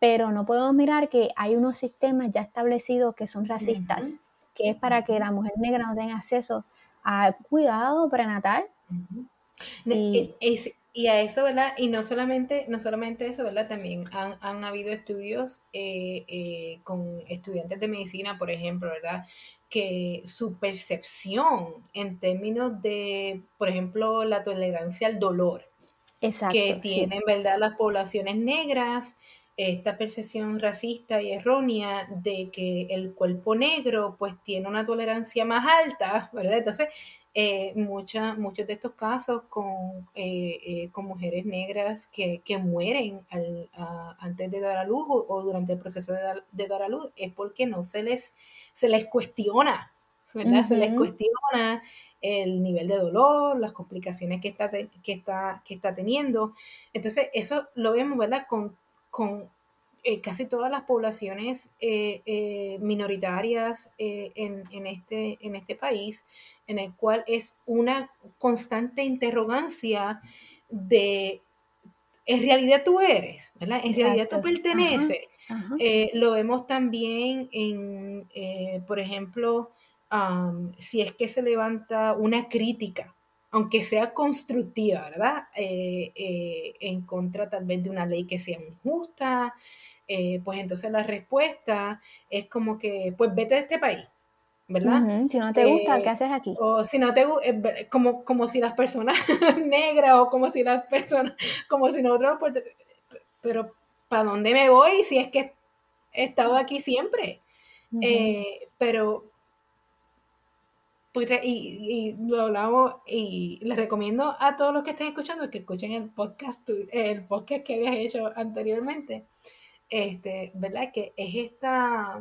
Pero no podemos mirar que hay unos sistemas ya establecidos que son racistas, que es para que la mujer negra no tenga acceso al cuidado prenatal. y, y, a eso, ¿verdad? Y no solamente, no solamente eso, ¿verdad? También han, han habido estudios eh, eh, con estudiantes de medicina, por ejemplo, ¿verdad? Que su percepción en términos de, por ejemplo, la tolerancia al dolor que tienen, ¿verdad? Las poblaciones negras, esta percepción racista y errónea de que el cuerpo negro pues tiene una tolerancia más alta, ¿verdad? Entonces, eh, muchos de estos casos con, eh, eh, con mujeres negras que, mueren antes de dar a luz o, durante el proceso de dar, a luz es porque no se les, se les cuestiona, ¿verdad? Se les cuestiona el nivel de dolor, las complicaciones que está, que está, que está teniendo. Entonces, eso lo vemos, ¿verdad? Con, con casi todas las poblaciones minoritarias en, en, este, en este país en el cual es una constante interrogancia de, en realidad tú eres, ¿verdad? En realidad tú perteneces. Eh, lo vemos también en, eh, por ejemplo, si es que se levanta una crítica, aunque sea constructiva, ¿verdad? Eh, en contra tal vez de una ley que sea injusta, pues entonces la respuesta es como que, pues vete de este país, ¿verdad? Si no te gusta, ¿qué haces aquí? O si no te gusta, como, como si las personas *laughs* negras o como si las personas, como si nosotros, pero ¿para dónde me voy si es que he estado aquí siempre? Eh, pero, pues, y, lo hablamos y les recomiendo a todos los que estén escuchando que escuchen el podcast, el podcast que habías hecho anteriormente, este, ¿verdad? Que es esta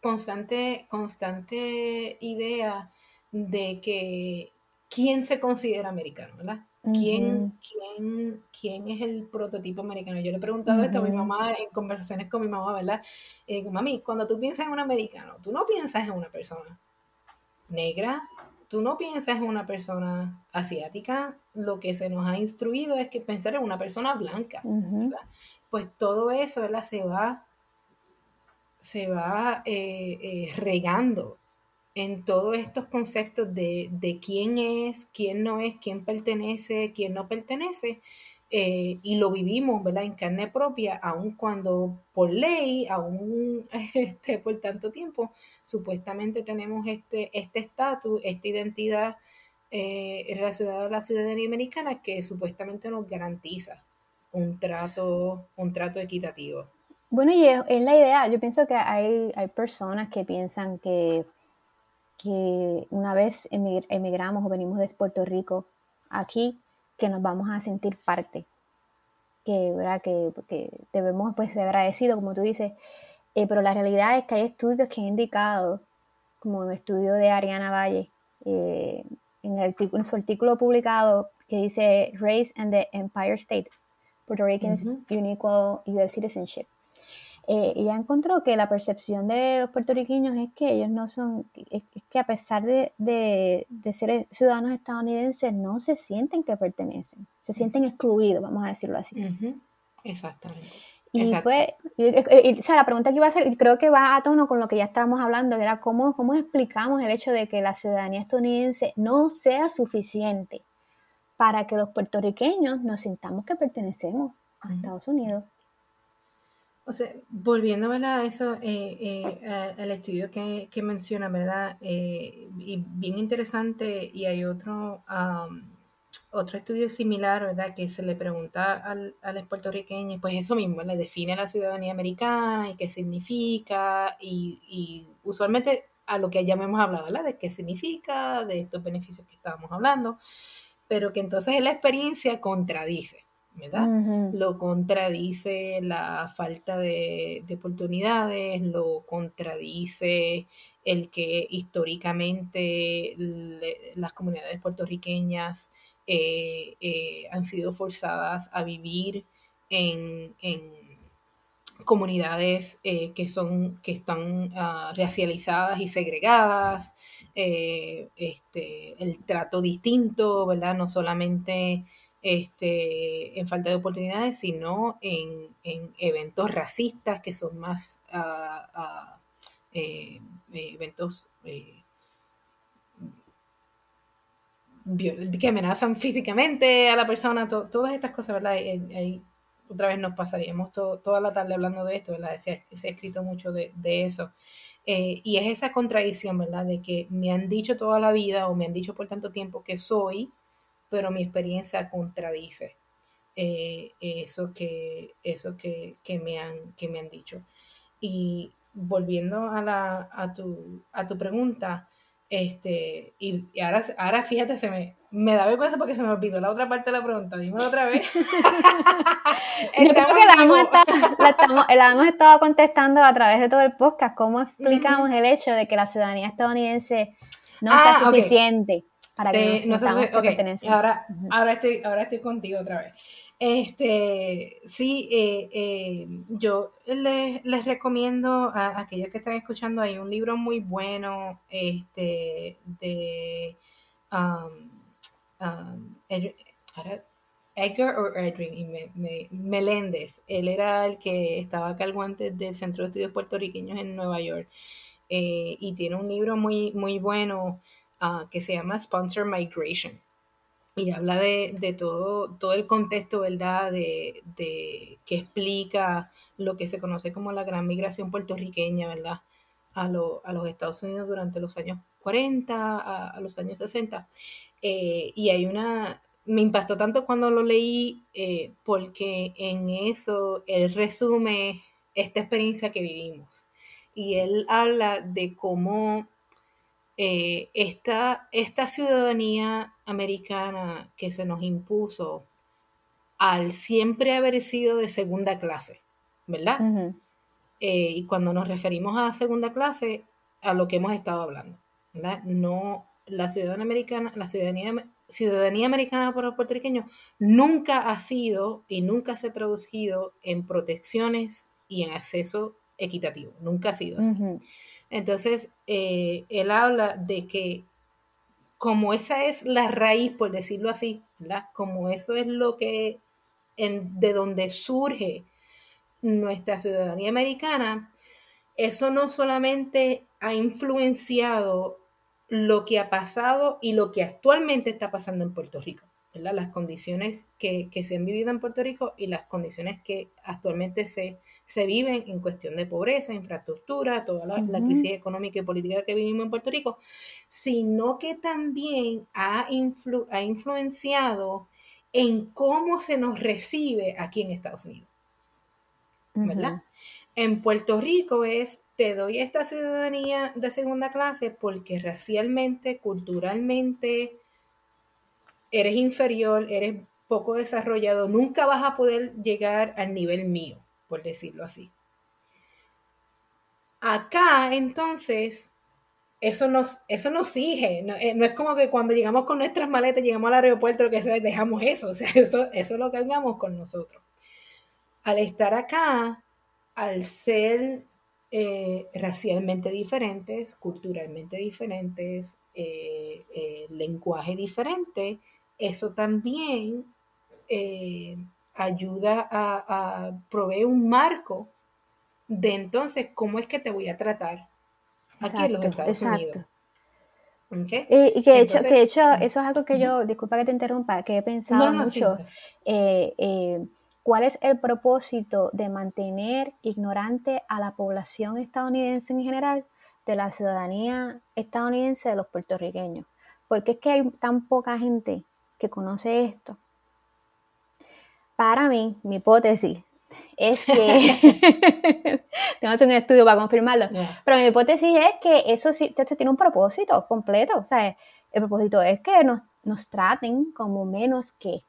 constante, constante idea de que quién se considera americano, ¿verdad? ¿Quién, quién, quién es el prototipo americano? Yo le he preguntado esto a mi mamá en conversaciones con mi mamá, ¿verdad? Y digo, mami, cuando tú piensas en un americano, tú no piensas en una persona negra, tú no piensas en una persona asiática, lo que se nos ha instruido es que pensar en una persona blanca. Pues todo eso, ¿verdad? Se va se va eh, eh, regando en todos estos conceptos de, quién es, quién no es, quién pertenece, quién no pertenece, eh, y lo vivimos ¿verdad? en carne propia, aun cuando por ley, aún *laughs* este, por tanto tiempo, supuestamente tenemos este estatus, este, esta identidad relacionada a la ciudadanía americana que supuestamente nos garantiza un trato, un trato equitativo. Bueno, y es, la idea, yo pienso que hay, hay personas que piensan que, que una vez emigramos o venimos de Puerto Rico aquí, que nos vamos a sentir parte, que, ¿verdad? que, debemos pues, ser agradecidos, como tú dices, eh, pero la realidad es que hay estudios que han indicado, como un estudio de Ariana Valle, eh, en, el artículo, en su artículo publicado que dice Race and the Empire State, Puerto Ricans Unequal U.S. Citizenship eh, ella encontró que la percepción de los puertorriqueños es que ellos no son, es, que a pesar de, de, ser ciudadanos estadounidenses, no se sienten que pertenecen, se sienten excluidos, vamos a decirlo así. Exactamente. Y pues, o sea, la pregunta que iba a hacer, creo que va a tono con lo que ya estábamos hablando, que era cómo, cómo explicamos el hecho de que la ciudadanía estadounidense no sea suficiente para que los puertorriqueños nos sintamos que pertenecemos a Estados Unidos. O sea, volviendo a eso, eh, eh, al estudio que, menciona, ¿verdad? Eh, y bien interesante, y hay otro, otro estudio similar, ¿verdad? Que se le pregunta al, a los puertorriqueños, pues eso mismo, le define la ciudadanía americana y qué significa, y, usualmente a lo que ya hemos hablado, ¿verdad? De qué significa, de estos beneficios que estábamos hablando, pero que entonces la experiencia contradice. ¿Verdad? Lo contradice la falta de, oportunidades, lo contradice el que históricamente las comunidades puertorriqueñas eh, eh, han sido forzadas a vivir en, comunidades eh, que, son, que están uh, racializadas y segregadas, este, el trato distinto, ¿verdad? No solamente este, en falta de oportunidades, sino en, eventos racistas que son más eh, eh, eventos eh, que amenazan físicamente a la persona, todas estas cosas, ¿verdad? otra vez nos pasaríamos toda la tarde hablando de esto, ¿verdad? Se, ha escrito mucho de, eso. y es esa contradicción, ¿verdad? De que me han dicho toda la vida o me han dicho por tanto tiempo que soy pero mi experiencia contradice eh, eso, que, eso que, me han, que me han dicho. Y volviendo a, la, a, tu, a tu pregunta, este, y, ahora, ahora fíjate, se me, me da vergüenza porque se me olvidó la otra parte de la pregunta. Dímelo otra vez. *laughs* *laughs* Yo creo que la hemos, estado, la, hemos, estado, contestando a través de todo el podcast. ¿Cómo explicamos el hecho de que la ciudadanía estadounidense no sea suficiente? Para que no ahora, ahora, estoy, ahora estoy contigo otra vez. Este, sí, eh, eh, yo les, les, recomiendo a, aquellos que están escuchando, hay un libro muy bueno este, de um, um, Edgar o Edwin Meléndez. Él era el que estaba a cargo antes del Centro de Estudios Puertorriqueños en Nueva York. Eh, y tiene un libro muy, muy bueno ah, que se llama Sponsor Migration y habla de, todo, todo el contexto, ¿verdad? De, que explica lo que se conoce como la gran migración puertorriqueña, ¿verdad? A, a los Estados Unidos durante los años 40, a, los años 60. Eh, y hay una, me impactó tanto cuando lo leí eh, porque en eso él resume esta experiencia que vivimos. Y él habla de cómo eh, esta, ciudadanía americana que se nos impuso al siempre haber sido de segunda clase, ¿verdad? Eh, y cuando nos referimos a segunda clase, a lo que hemos estado hablando, ¿verdad? No, la ciudadanía americana, la ciudadanía, ciudadanía americana para los puertorriqueños nunca ha sido y nunca se ha traducido en protecciones y en acceso equitativo, nunca ha sido así. Entonces, eh, él habla de que como esa es la raíz, por decirlo así, ¿verdad? Como eso es lo que, de donde surge nuestra ciudadanía americana, eso no solamente ha influenciado lo que ha pasado y lo que actualmente está pasando en Puerto Rico, las condiciones que, se han vivido en Puerto Rico y las condiciones que actualmente se, se viven en cuestión de pobreza, infraestructura, toda la, crisis económica y política que vivimos en Puerto Rico, sino que también ha, ha influenciado en cómo se nos recibe aquí en Estados Unidos. ¿Verdad? En Puerto Rico es, te doy esta ciudadanía de segunda clase porque racialmente, culturalmente, eres inferior, eres poco desarrollado, nunca vas a poder llegar al nivel mío, por decirlo así. Acá, entonces, eso nos, eso nos sigue. Eh, no, es como que cuando llegamos con nuestras maletas, llegamos al aeropuerto, lo que sea, dejamos eso. *laughs* O sea, eso, eso lo cargamos con nosotros. Al estar acá, al ser eh, racialmente diferentes, culturalmente diferentes, eh, lenguaje diferente, eso también eh, ayuda a, proveer un marco de entonces cómo es que te voy a tratar aquí en los Estados Unidos. Y, que, de hecho, que hecho eso es algo que yo, disculpa que te interrumpa, que he pensado mucho. Eh, eh, ¿Cuál es el propósito de mantener ignorante a la población estadounidense en general de la ciudadanía estadounidense de los puertorriqueños? Porque es que hay tan poca gente que conoce esto, para mí, mi hipótesis es que, *laughs* tengo un estudio para confirmarlo, pero mi hipótesis es que eso sí, esto tiene un propósito completo, o sea, el propósito es que nos, nos traten como menos que,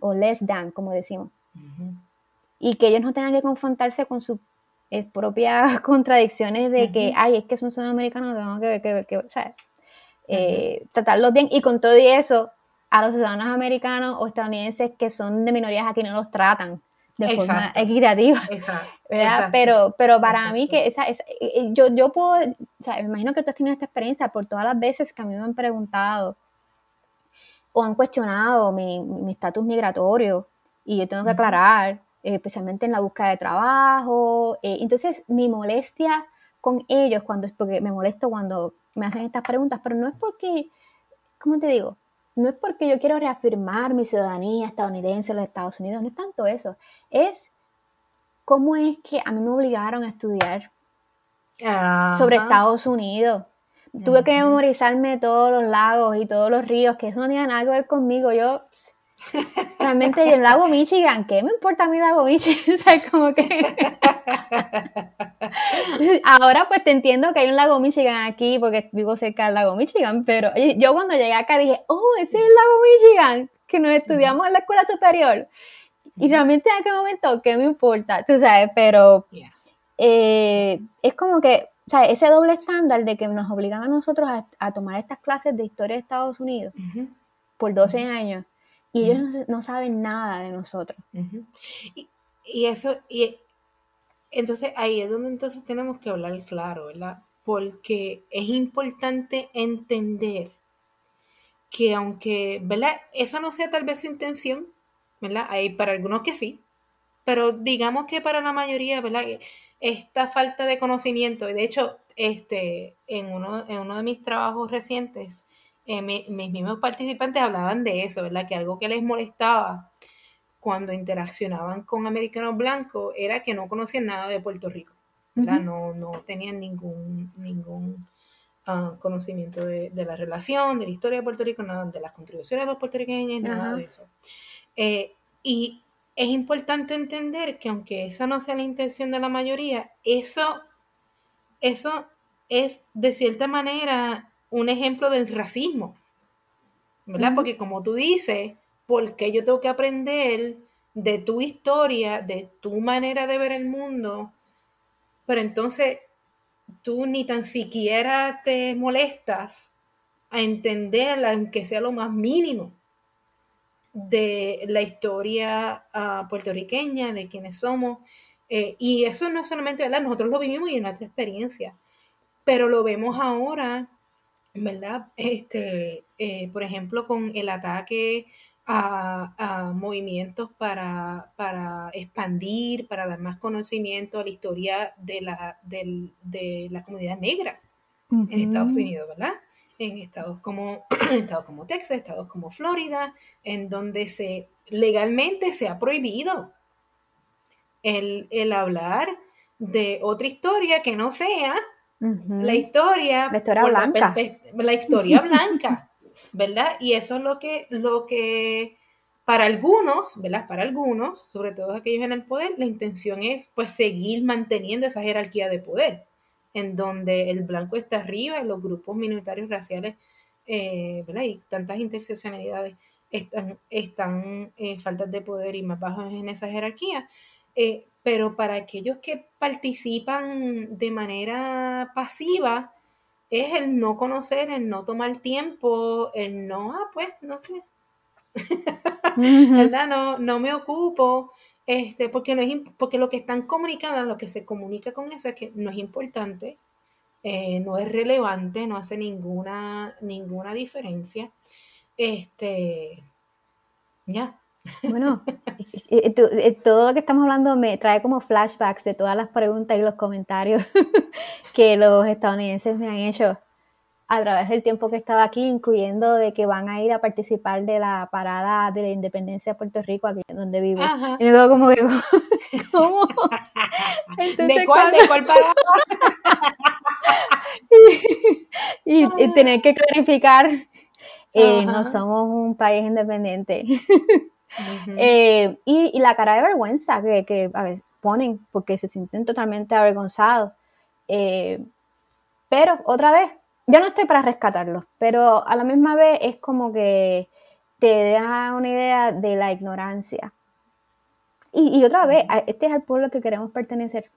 o less than, como decimos, y que ellos no tengan que confrontarse con sus eh, propias *laughs* contradicciones de que, ay, es que son sudamericanos, tengo que, que, que o sea, eh, tratarlos bien, y con todo y eso, a los ciudadanos americanos o estadounidenses que son de minorías aquí no los tratan de forma equitativa. *laughs* Exacto, ¿verdad? Pero, pero para mí que esa, esa, eh, eh, yo, yo puedo, o sea, me imagino que tú has tenido esta experiencia por todas las veces que a mí me han preguntado o han cuestionado mi estatus migratorio y yo tengo que aclarar, especialmente en la búsqueda de trabajo. Eh, entonces, mi molestia con ellos, cuando, porque me molesto cuando me hacen estas preguntas, pero no es porque, ¿cómo te digo? No es porque yo quiero reafirmar mi ciudadanía estadounidense en los Estados Unidos, no es tanto eso, es cómo es que a mí me obligaron a estudiar sobre Estados Unidos. Tuve que memorizarme todos los lagos y todos los ríos, que eso no tiene nada que ver conmigo. Yo Realmente el lago Michigan, ¿qué me importa mi lago Michigan? *laughs* o como que... *laughs* Ahora pues te entiendo que hay un lago Michigan aquí porque vivo cerca del lago Michigan, pero yo cuando llegué acá dije, oh, ese es el lago Michigan, que nos estudiamos en la escuela superior. Y realmente en aquel momento, ¿qué me importa? Tú sabes, pero eh, es como que, o sea, ese doble estándar de que nos obligan a nosotros a, tomar estas clases de historia de Estados Unidos por 12 años y ellos no, saben nada de nosotros. y, y, eso, y entonces ahí es donde entonces tenemos que hablar claro, ¿verdad? Porque es importante entender que aunque, ¿verdad? Esa no sea tal vez su intención, ¿verdad? Hay para algunos que sí, pero digamos que para la mayoría, ¿verdad? Esta falta de conocimiento, y de hecho, este, en, uno, en uno de mis trabajos recientes, eh, mis mismos participantes hablaban de eso, ¿verdad? Que algo que les molestaba cuando interaccionaban con americanos blancos era que no conocían nada de Puerto Rico, ¿verdad? no, no tenían ningún, ningún ah, conocimiento de, la relación, de la historia de Puerto Rico, nada, de las contribuciones de los puertorriqueños, nada de eso. Eh, y es importante entender que aunque esa no sea la intención de la mayoría, eso, eso es de cierta manera un ejemplo del racismo, ¿verdad? Porque como tú dices, ¿por qué yo tengo que aprender de tu historia, de tu manera de ver el mundo? Pero entonces tú ni tan siquiera te molestas a entender, aunque sea lo más mínimo, de la historia uh, puertorriqueña, de quiénes somos. Eh, y eso no solamente, ¿verdad? Nosotros lo vivimos y en nuestra experiencia, pero lo vemos ahora, ¿verdad? Este, eh, por ejemplo, con el ataque a, a movimientos para, para, expandir, para dar más conocimiento a la historia de la, de la comunidad negra en Estados Unidos, ¿verdad? en estados como, *clears throat* estados como Texas, estados como Florida, en donde se legalmente se ha prohibido el, hablar de otra historia que no sea la historia, la historia blanca. La, historia *laughs* blanca, ¿verdad? Y eso es lo que, lo que para algunos, ¿verdad? Para algunos, sobre todo aquellos en el poder, la intención es pues seguir manteniendo esa jerarquía de poder en donde el blanco está arriba y los grupos minoritarios raciales, eh, ¿verdad? Y tantas interseccionalidades están, están eh, faltas de poder y más bajos en esa jerarquía. Eh, pero para aquellos que participan de manera pasiva, es el no conocer, el no tomar tiempo, el no, ah, pues, no sé. *laughs* ¿Verdad? No, no me ocupo. Este, porque, no es, porque lo que están comunicando, lo que se comunica con eso es que no es importante, eh, no es relevante, no hace ninguna, ninguna diferencia. Este, ya. Bueno, eh, todo lo que estamos hablando me trae como flashbacks de todas las preguntas y los comentarios *laughs* que los estadounidenses me han hecho a través del tiempo que he estado aquí, incluyendo de que van a ir a participar de la parada de la independencia de Puerto Rico, aquí donde vivo. Y me quedo como que, *laughs* ¿cómo? ¿De cuál? ¿De cuál parada? *laughs* y, tener que clarificar, eh, no somos un país independiente. Eh, y, la cara de vergüenza que, que, a veces ponen, porque se sienten totalmente avergonzados. Eh, pero otra vez, yo no estoy para rescatarlos, pero a la misma vez es como que te deja una idea de la ignorancia. Y, otra vez, este es el pueblo que queremos pertenecer.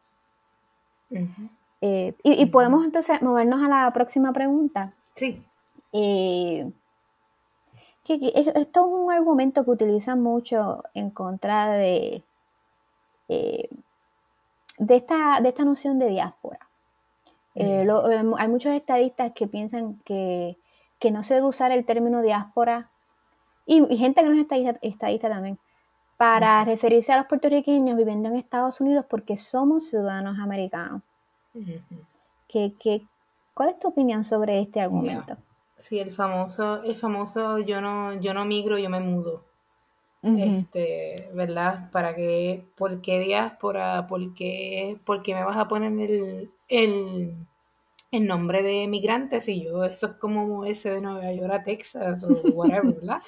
Eh, y, podemos entonces movernos a la próxima pregunta. Sí. Eh, esto es un argumento que utilizan mucho en contra de, eh, de, esta, de esta noción de diáspora. Eh, em, hay muchos estadistas que piensan que, no se debe usar el término diáspora, y, gente que no es estadista, también, para referirse a los puertorriqueños viviendo en Estados Unidos porque somos ciudadanos americanos. cuál es tu opinión sobre este argumento? Sí, el famoso, el famoso yo no, yo no migro, yo me mudo. Este, ¿verdad? ¿Para qué? ¿Por qué diáspora? ¿Por qué, por qué me vas a poner el, el, nombre de migrantes y yo, eso es como moverse de Nueva York a Texas o whatever, *laughs* ¿verdad?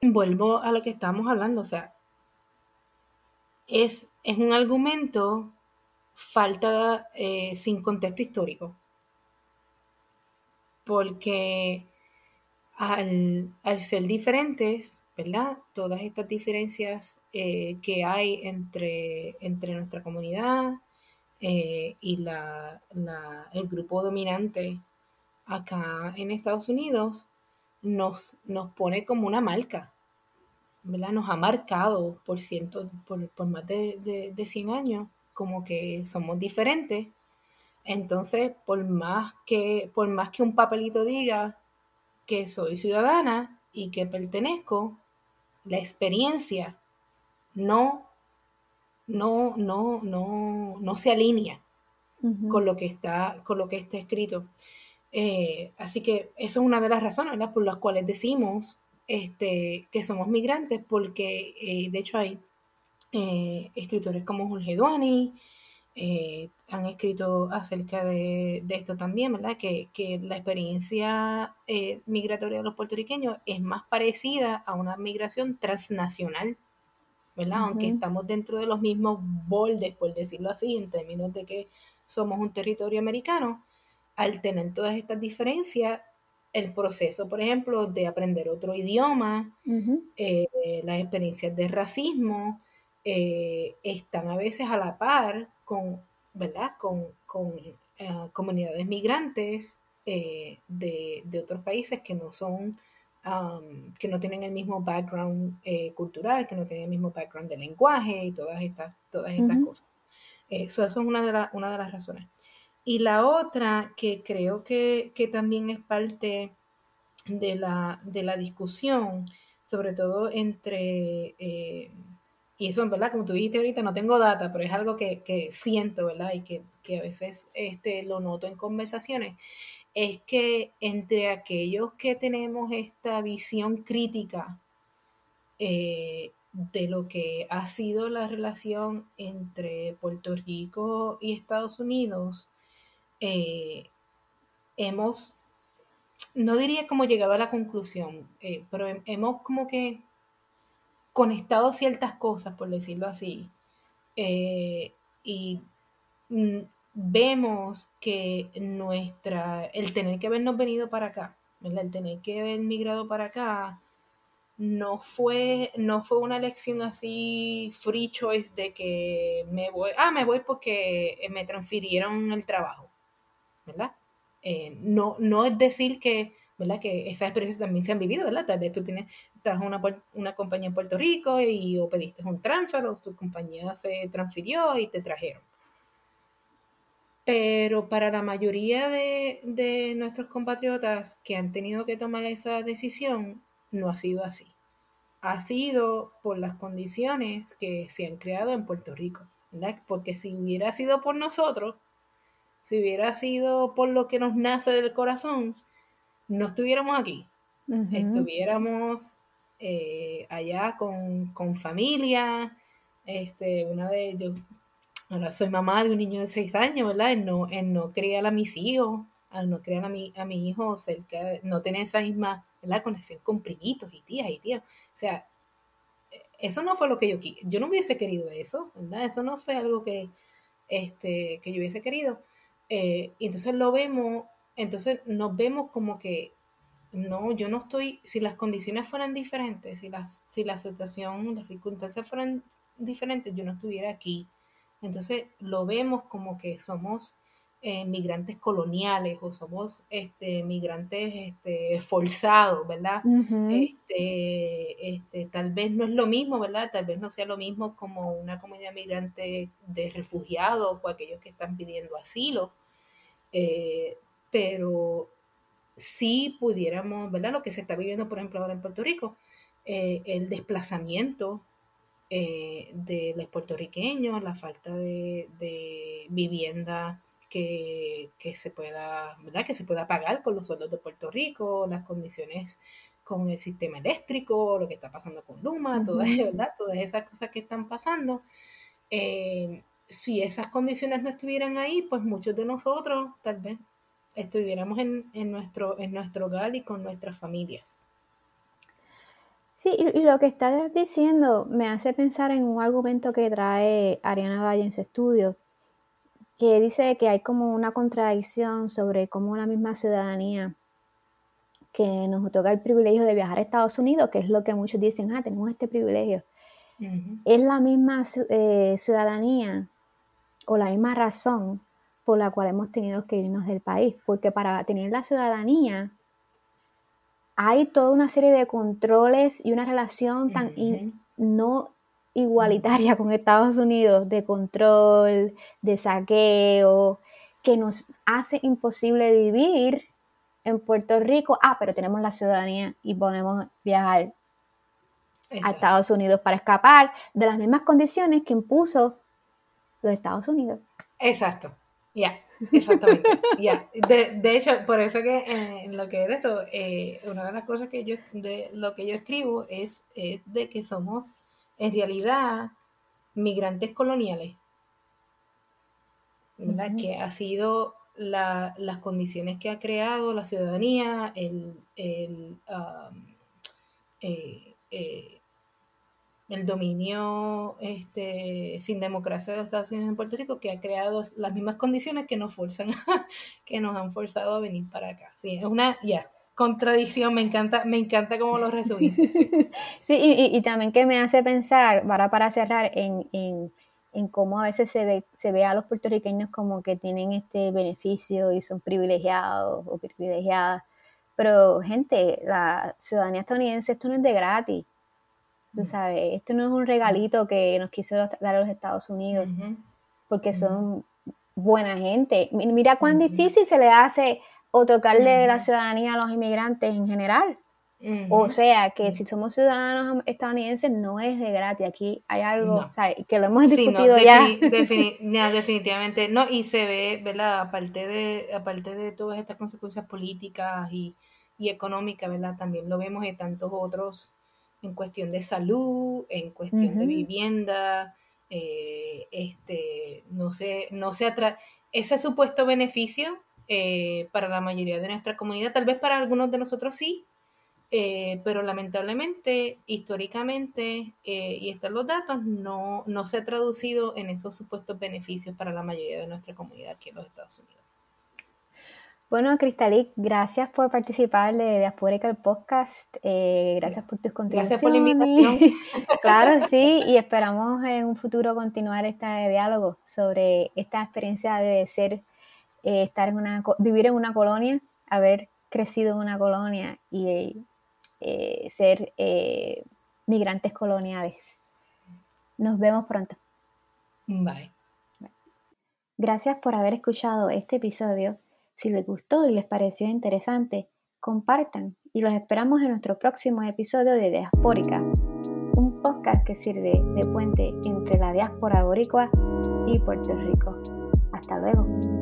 Vuelvo a lo que estamos hablando, o sea, es, es un argumento falta eh, sin contexto histórico. Porque al, ser diferentes, ¿verdad? Todas estas diferencias eh, que hay entre, entre nuestra comunidad, eh, y la, el grupo dominante acá en Estados Unidos nos, nos pone como una marca, ¿verdad? Nos ha marcado por, ciento, por, por más de, de, de 100 años como que somos diferentes. Entonces, por más que, por más que un papelito diga que soy ciudadana y que pertenezco, la experiencia no, no, no, no, no se alinea con lo que está, con lo que está escrito. Eh, así que esa es una de las razones por las cuales decimos este, que somos migrantes, porque eh, de hecho hay eh, escritores como Jorge Duani, han escrito acerca de, esto también, ¿verdad? Que, la experiencia eh, migratoria de los puertorriqueños es más parecida a una migración transnacional, ¿verdad? Aunque estamos dentro de los mismos bordes, por decirlo así, en términos de que somos un territorio americano, al tener todas estas diferencias, el proceso, por ejemplo, de aprender otro idioma, eh, las experiencias de racismo, están a veces a la par con, ¿verdad? con, con eh, comunidades migrantes eh, de, de, otros países que no son, que no tienen el mismo background eh, cultural, que no tienen el mismo background de lenguaje y todas estas, todas estas cosas. Eso, eso, es una de, una de las razones. Y la otra que creo que, que también es parte de la, de la discusión, sobre todo entre y eso, ¿verdad? Como tú dijiste ahorita, no tengo data, pero es algo que, que siento, ¿verdad? Y que, que, a veces este, lo noto en conversaciones, es que entre aquellos que tenemos esta visión crítica eh, de lo que ha sido la relación entre Puerto Rico y Estados Unidos, eh, hemos, no diría como llegado a la conclusión, eh, pero hemos como que conectado ciertas cosas, por decirlo así, eh, y mm, vemos que nuestra, el tener que habernos venido para acá, el tener que haber migrado para acá, no fue, no fue una elección así free choice de que me voy, ah, me voy porque me transfirieron el trabajo, ¿verdad? Eh, no, no es decir que ¿verdad? Que esas experiencias también se han vivido, ¿verdad? Tú tienes, estás una, una compañía en Puerto Rico y o pediste un transfer o tu compañía se transfirió y te trajeron. Pero para la mayoría de, de nuestros compatriotas que han tenido que tomar esa decisión, no ha sido así. Ha sido por las condiciones que se han creado en Puerto Rico, ¿verdad? Porque si hubiera sido por nosotros, si hubiera sido por lo que nos nace del corazón, no estuviéramos aquí, estuviéramos eh, allá con, familia, este, una de ellos, ahora soy mamá de un niño de seis años, ¿verdad? En no, en no criar a mis hijos, al no criar a mi, a mi hijo no tener esa misma ¿verdad? conexión con primitos y tías y tías. O sea, eso no fue lo que yo yo no hubiese querido eso, ¿verdad? Eso no fue algo que, este, que yo hubiese querido. Eh, y entonces lo vemos entonces nos vemos como que, no, yo no estoy, si las condiciones fueran diferentes, si, las, si la situación, las circunstancias fueran diferentes, yo no estuviera aquí. Entonces lo vemos como que somos eh, migrantes coloniales o somos este, migrantes este, forzados, ¿verdad? este, este, tal vez no es lo mismo, ¿verdad? Tal vez no sea lo mismo como una comunidad migrante de refugiados o aquellos que están pidiendo asilo. Eh, pero si pudiéramos, ¿verdad? Lo que se está viviendo, por ejemplo, ahora en Puerto Rico, eh, el desplazamiento eh, de los puertorriqueños, la falta de, vivienda que, se pueda, ¿verdad? Que se pueda pagar con los sueldos de Puerto Rico, las condiciones con el sistema eléctrico, lo que está pasando con Luma, todas, *laughs* ¿verdad? todas esas cosas que están pasando. Eh, si esas condiciones no estuvieran ahí, pues muchos de nosotros tal vez estuviéramos en, nuestro, en nuestro hogar y con nuestras familias. Sí, y, lo que estás diciendo me hace pensar en un argumento que trae Ariana Valle en su estudio, que dice que hay como una contradicción sobre cómo la misma ciudadanía que nos otorga el privilegio de viajar a Estados Unidos, que es lo que muchos dicen, ah, tenemos este privilegio, es la misma eh, ciudadanía o la misma razón por la cual hemos tenido que irnos del país, porque para tener la ciudadanía hay toda una serie de controles y una relación tan no igualitaria con Estados Unidos de control, de saqueo, que nos hace imposible vivir en Puerto Rico. Ah, pero tenemos la ciudadanía y podemos viajar a Estados Unidos para escapar de las mismas condiciones que impuso los Estados Unidos. Exacto, ya, exactamente. ya. De, hecho, por eso que en lo que es esto, eh, una de las cosas que yo, de lo que yo escribo es, de que somos en realidad migrantes coloniales, ¿verdad? Que ha sido las condiciones que ha creado la ciudadanía, el, el, um, eh, el dominio este, sin democracia de los Estados Unidos en Puerto Rico, que ha creado las mismas condiciones que nos forzan, *laughs* que nos han forzado a venir para acá. Sí, es una, contradicción, me encanta, me encanta cómo lo resumiste. Sí, *laughs* y, también que me hace pensar, para, para cerrar, en, en, en, cómo a veces se ve, se ve a los puertorriqueños como que tienen este beneficio y son privilegiados o privilegiadas. Pero, gente, la ciudadanía estadounidense, esto no es de gratis. Tú sabes, esto no es un regalito que nos quiso dar a los Estados Unidos, porque son buena gente. Mira cuán difícil se le hace otorgarle la ciudadanía a los inmigrantes en general. O sea, que si somos ciudadanos estadounidenses no es de gratis. Aquí hay algo que lo hemos discutido ya. *laughs* *laughs* definitivamente no. Y se ve, ¿verdad? Aparte de, aparte de todas estas consecuencias políticas y, económicas, ¿verdad? También lo vemos en tantos otros, en cuestión de salud, en cuestión de vivienda, eh, este, no sé, no se atra ese supuesto beneficio eh, para la mayoría de nuestra comunidad, tal vez para algunos de nosotros sí, eh, pero lamentablemente, históricamente, y están los datos, no, no se ha traducido en esos supuestos beneficios para la mayoría de nuestra comunidad aquí en los Estados Unidos. Bueno, Cristalic, gracias por participar de Diaspórica el podcast. gracias por tus contribuciones. Gracias por la invitación. *laughs* claro, sí, y esperamos en un futuro continuar este diálogo sobre esta experiencia de ser eh, estar en una, vivir en una colonia, haber crecido en una colonia y eh, ser eh, migrantes coloniales. Nos vemos pronto. Bye. Gracias por haber escuchado este episodio. Si les gustó y les pareció interesante, compartan y los esperamos en nuestro próximo episodio de Diaspórica, un podcast que sirve de puente entre la diáspora boricua y Puerto Rico. Hasta luego.